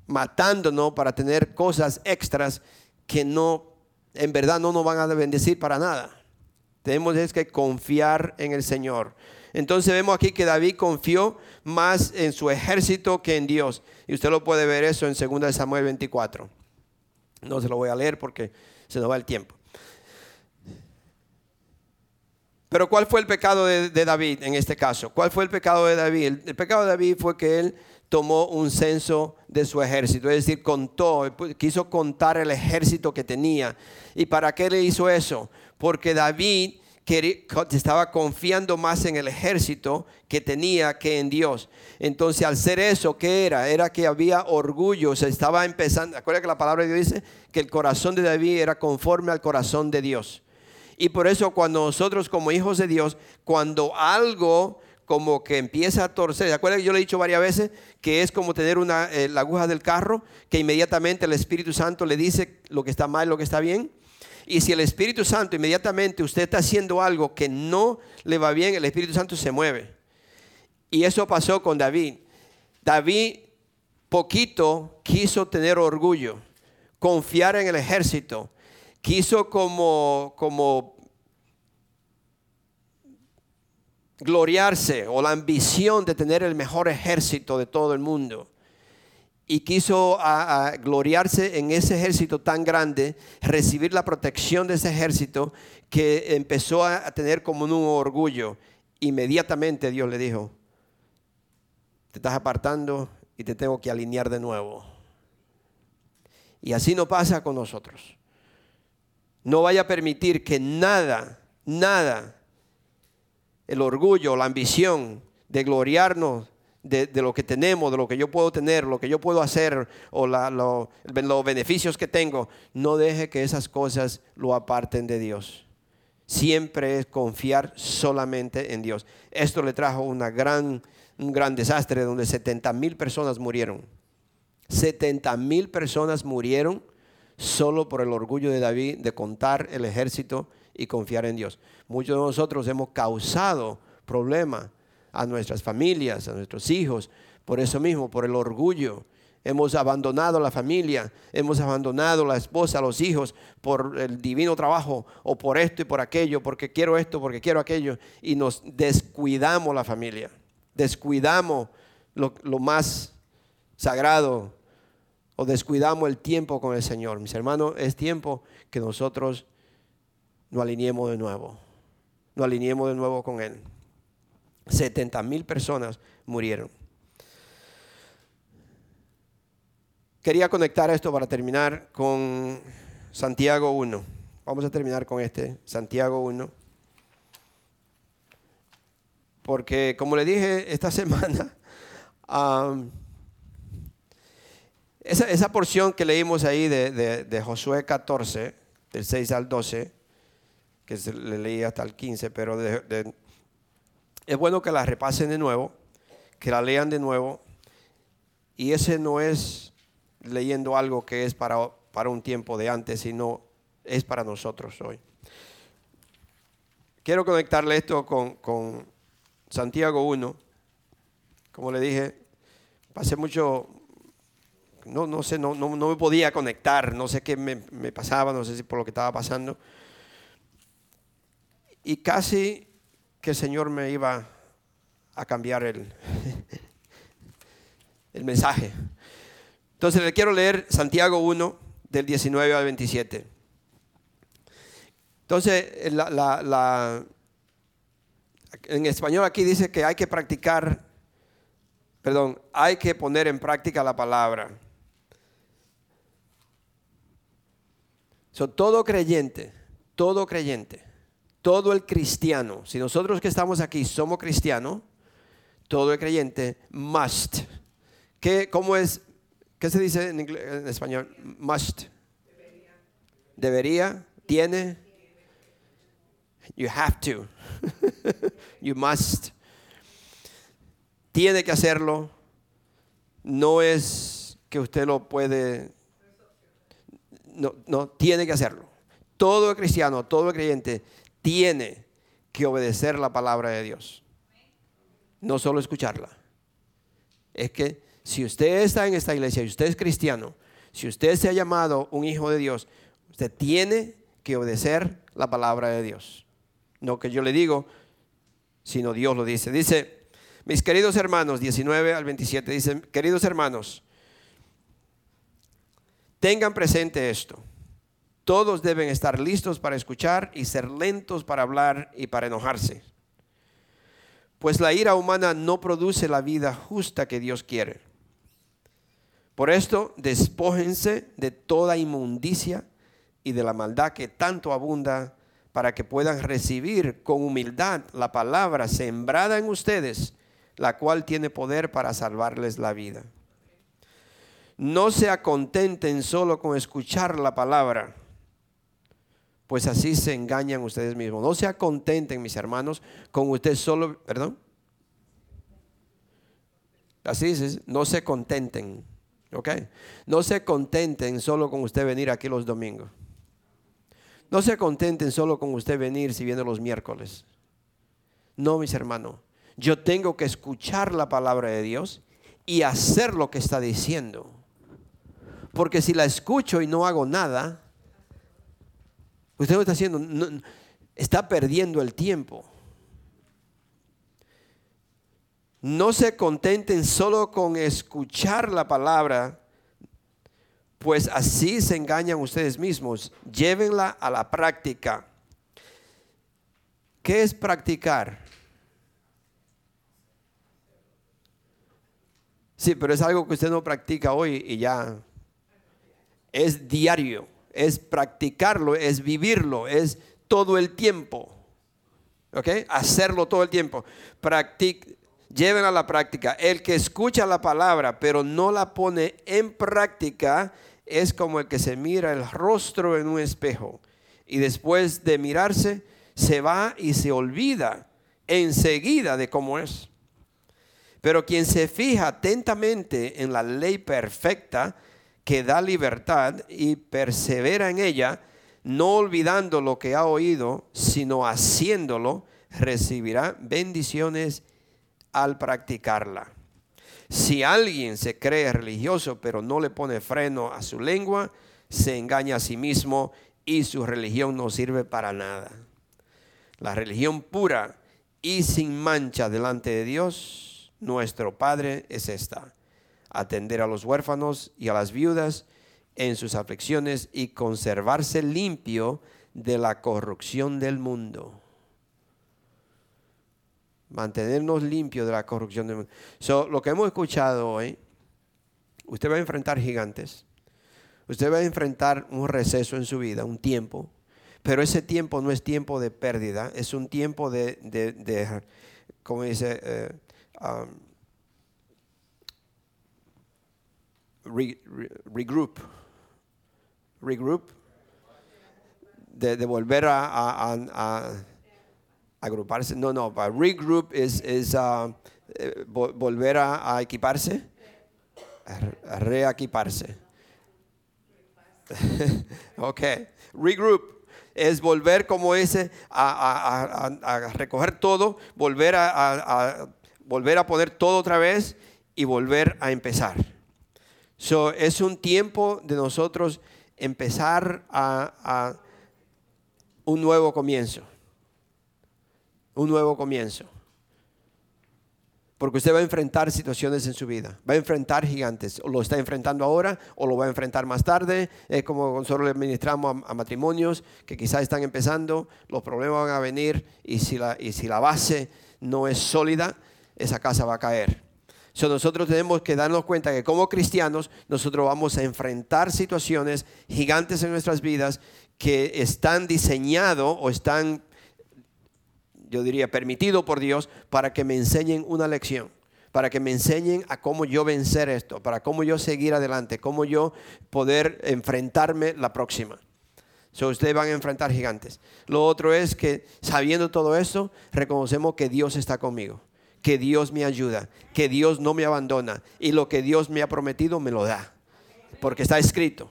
matándonos para tener cosas extras que no, en verdad no nos van a bendecir para nada. Tenemos que confiar en el Señor. Entonces vemos aquí que David confió más en su ejército que en Dios. Y usted lo puede ver eso en 2 Samuel 24. No se lo voy a leer porque se nos va el tiempo. Pero ¿cuál fue el pecado de, David en este caso? ¿Cuál fue el pecado de David? el, pecado de David fue que él tomó un censo de su ejército, es decir, contó, quiso contar el ejército que tenía. ¿Y para qué le hizo eso? Porque David estaba confiando más en el ejército que tenía que en Dios. Entonces, al ser eso, ¿qué era? Era que había orgullo, se estaba empezando. Acuerda que la palabra de Dios dice que el corazón de David era conforme al corazón de Dios. Y por eso, cuando nosotros, como hijos de Dios, cuando algo como que empieza a torcer. ¿Se acuerdan que yo le he dicho varias veces que es como tener una, eh, la aguja del carro, que inmediatamente el Espíritu Santo le dice lo que está mal, lo que está bien? Y si el Espíritu Santo inmediatamente usted está haciendo algo que no le va bien, el Espíritu Santo se mueve. Y eso pasó con David. David poquito quiso tener orgullo, confiar en el ejército, quiso como, como gloriarse o la ambición de tener el mejor ejército de todo el mundo y quiso gloriarse en ese ejército tan grande, recibir la protección de ese ejército, que empezó a, tener como un orgullo. Inmediatamente Dios le dijo, te estás apartando y te tengo que alinear de nuevo. Y así no pasa con nosotros. No vaya a permitir que nada, nada, el orgullo, la ambición de gloriarnos de, lo que tenemos, de lo que yo puedo tener, lo que yo puedo hacer o los beneficios que tengo, no deje que esas cosas lo aparten de Dios. Siempre es confiar solamente en Dios. Esto le trajo una gran, un gran desastre donde 70 mil personas murieron. 70 mil personas murieron solo por el orgullo de David de contar el ejército y confiar en Dios. Muchos de nosotros hemos causado problemas a nuestras familias, a nuestros hijos, por eso mismo, por el orgullo. Hemos abandonado la familia, hemos abandonado la esposa, los hijos, por el divino trabajo o por esto y por aquello, porque quiero esto, porque quiero aquello, y nos descuidamos la familia, descuidamos lo, lo más sagrado o descuidamos el tiempo con el Señor. Mis hermanos, es tiempo que nosotros nos alineemos de nuevo, nos alineemos de nuevo con Él. 70 mil personas murieron. quería conectar esto para terminar con Santiago 1. Vamos a terminar con este, Santiago 1. Porque como le dije esta [LAUGHS] semana, esa, porción que leímos ahí de, Josué 14, del 6 al 12, que le leí hasta el 15, pero es bueno que la repasen de nuevo, que la lean de nuevo. Y ese no es leyendo algo que es para, para un tiempo de antes, sino es para nosotros hoy. Quiero conectarle esto con, con Santiago 1. Como le dije, pasé mucho, no, no sé, no, no, me podía conectar, no sé qué me, pasaba, no sé si por lo que estaba pasando. Y casi que el Señor me iba a cambiar el, [LAUGHS] el mensaje. Entonces le quiero leer Santiago 1 del 19 al 27. Entonces, en español aquí dice que hay que practicar, perdón, hay que poner en práctica la palabra. todo creyente, todo creyente, todo el cristiano, si nosotros que estamos aquí somos cristianos, todo el creyente must. ¿Qué, ¿Cómo es? ¿Qué se dice en, en español? Must. Debería. Debería, tiene. You have to. [LAUGHS] you must. Tiene que hacerlo. No es que usted lo puede no, no, tiene que hacerlo. Todo cristiano, todo creyente tiene que obedecer la palabra de Dios. No solo escucharla. Es que si usted está en esta iglesia y usted es cristiano, si usted se ha llamado un hijo de Dios, usted tiene que obedecer la palabra de Dios. No que yo le digo, sino Dios lo dice. Dice, mis queridos hermanos, 19 al 27, dice, queridos hermanos, Tengan presente esto. Todos deben estar listos para escuchar y ser lentos para hablar y para enojarse. Pues la ira humana no produce la vida justa que Dios quiere. Por esto, despójense de toda inmundicia y de la maldad que tanto abunda para que puedan recibir con humildad la palabra sembrada en ustedes, la cual tiene poder para salvarles la vida. No se acontenten solo con escuchar la palabra, pues así se engañan ustedes mismos. No se acontenten, mis hermanos, con usted solo, perdón. Así dice, no se contenten, ¿ok? No se contenten solo con usted venir aquí los domingos. No se contenten solo con usted venir si viene los miércoles. No, mis hermanos. Yo tengo que escuchar la palabra de Dios y hacer lo que está diciendo. Porque si la escucho y no hago nada, usted lo está haciendo, está perdiendo el tiempo. No se contenten solo con escuchar la palabra, pues así se engañan ustedes mismos. Llévenla a la práctica. ¿Qué es practicar? Sí, pero es algo que usted no practica hoy y ya es diario, es practicarlo, es vivirlo, es todo el tiempo. ¿Ok? Hacerlo todo el tiempo. Practic lleven a la práctica. El que escucha la palabra pero no la pone en práctica es como el que se mira el rostro en un espejo y después de mirarse se va y se olvida enseguida de cómo es. Pero quien se fija atentamente en la ley perfecta, que da libertad y persevera en ella, no olvidando lo que ha oído, sino haciéndolo, recibirá bendiciones al practicarla. Si alguien se cree religioso pero no le pone freno a su lengua, se engaña a sí mismo y su religión no sirve para nada. La religión pura y sin mancha delante de Dios, nuestro Padre, es esta atender a los huérfanos y a las viudas en sus aflicciones y conservarse limpio de la corrupción del mundo. Mantenernos limpios de la corrupción del mundo. lo que hemos escuchado hoy Usted va a enfrentar gigantes. Usted va a enfrentar un receso en su vida, un tiempo. Pero ese tiempo no es tiempo de pérdida, es un tiempo de, de, como dice, eh, um, regroup. Regroup. De, volver a, agruparse. No, no, regroup es, es uh, eh, volver a, equiparse, a reequiparse. [LAUGHS] ok, regroup es volver como ese a, recoger todo, volver a, volver a poner todo otra vez y volver a empezar. So, es un tiempo de nosotros empezar a un nuevo comienzo. Un nuevo comienzo. Porque usted va a enfrentar situaciones en su vida, va a enfrentar gigantes, o lo está enfrentando ahora o lo va a enfrentar más tarde. Es como nosotros le administramos a, matrimonios que quizás están empezando, los problemas van a venir y si la, y si la base no es sólida, esa casa va a caer. So, nosotros tenemos que darnos cuenta que como cristianos nosotros vamos a enfrentar situaciones gigantes en nuestras vidas que están diseñados o están yo diría, permitido por Dios para que me enseñen una lección, para que me enseñen a cómo yo vencer esto, para cómo yo seguir adelante, cómo yo poder enfrentarme la próxima. So, ustedes van a enfrentar gigantes. Lo otro es que sabiendo todo eso, reconocemos que Dios está conmigo, que Dios me ayuda, que Dios no me abandona y lo que Dios me ha prometido me lo da, porque está escrito.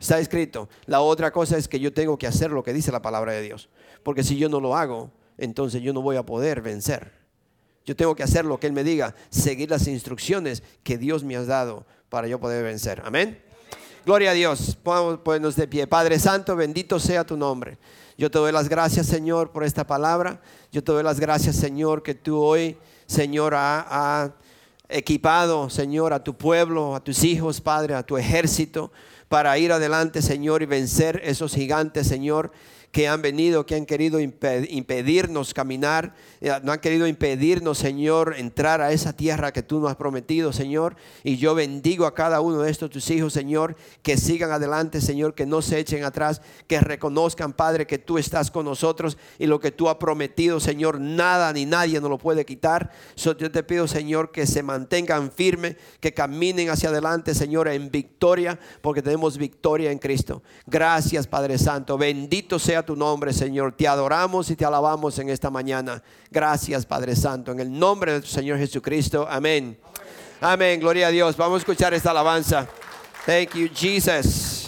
Está escrito. La otra cosa es que yo tengo que hacer lo que dice la palabra de Dios, porque si yo no lo hago, entonces yo no voy a poder vencer. Yo tengo que hacer lo que Él me diga, seguir las instrucciones que Dios me ha dado para yo poder vencer. Amén. Gloria a Dios. Ponernos de pie. Padre Santo, bendito sea tu nombre. Yo te doy las gracias, Señor, por esta palabra. Yo te doy las gracias, Señor, que tú hoy, Señor, ha, equipado, Señor, a tu pueblo, a tus hijos, Padre, a tu ejército, para ir adelante, Señor, y vencer esos gigantes, Señor que han venido, que han querido impedirnos caminar, eh, no han querido impedirnos, Señor, entrar a esa tierra que tú nos has prometido, Señor. Y yo bendigo a cada uno de estos tus hijos, Señor, que sigan adelante, Señor, que no se echen atrás, que reconozcan, Padre, que tú estás con nosotros y lo que tú has prometido, Señor, nada ni nadie nos lo puede quitar. yo te pido, Señor, que se mantengan firmes, que caminen hacia adelante, Señor, en victoria, porque tenemos victoria en Cristo. Gracias, Padre Santo. Bendito sea tu nombre, Señor. Te adoramos y te alabamos en esta mañana. Gracias, Padre Santo. En el nombre de tu Señor Jesucristo. Amén. Amén. Gloria a Dios. Vamos a escuchar esta alabanza. Thank you, Jesus.